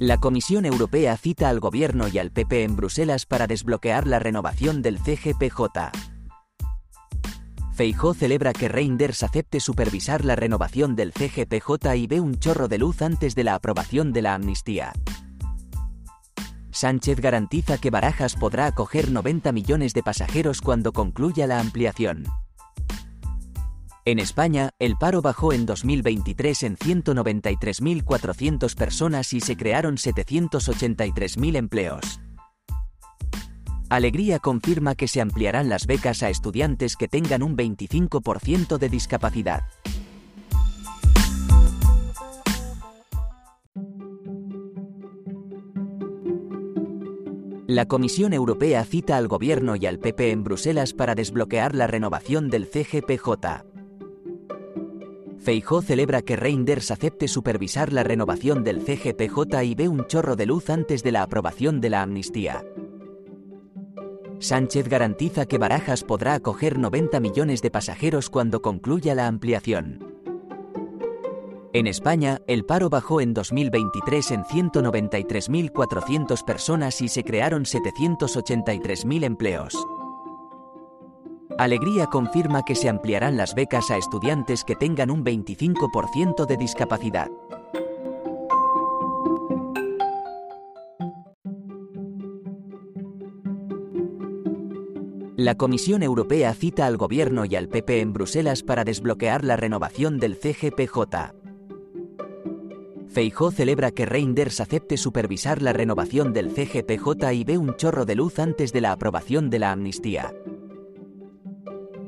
La Comisión Europea cita al Gobierno y al PP en Bruselas para desbloquear la renovación del CGPJ. Feijó celebra que Reinders acepte supervisar la renovación del CGPJ y ve un chorro de luz antes de la aprobación de la amnistía. Sánchez garantiza que Barajas podrá acoger 90 millones de pasajeros cuando concluya la ampliación. En España, el paro bajó en 2023 en 193.400 personas y se crearon 783.000 empleos. Alegría confirma que se ampliarán las becas a estudiantes que tengan un 25% de discapacidad. La Comisión Europea cita al Gobierno y al PP en Bruselas para desbloquear la renovación del CGPJ. Feijó celebra que Reinders acepte supervisar la renovación del CGPJ y ve un chorro de luz antes de la aprobación de la amnistía. Sánchez garantiza que Barajas podrá acoger 90 millones de pasajeros cuando concluya la ampliación. En España, el paro bajó en 2023 en 193.400 personas y se crearon 783.000 empleos. Alegría confirma que se ampliarán las becas a estudiantes que tengan un 25% de discapacidad. La Comisión Europea cita al Gobierno y al PP en Bruselas para desbloquear la renovación del CGPJ. Feijó celebra que Reinders acepte supervisar la renovación del CGPJ y ve un chorro de luz antes de la aprobación de la amnistía.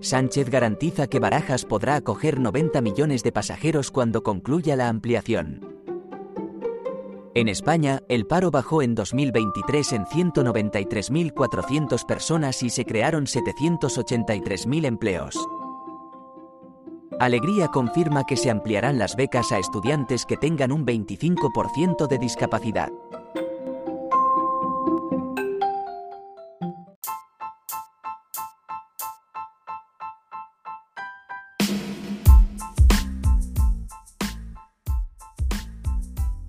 Sánchez garantiza que Barajas podrá acoger 90 millones de pasajeros cuando concluya la ampliación. En España, el paro bajó en 2023 en 193.400 personas y se crearon 783.000 empleos. Alegría confirma que se ampliarán las becas a estudiantes que tengan un 25% de discapacidad.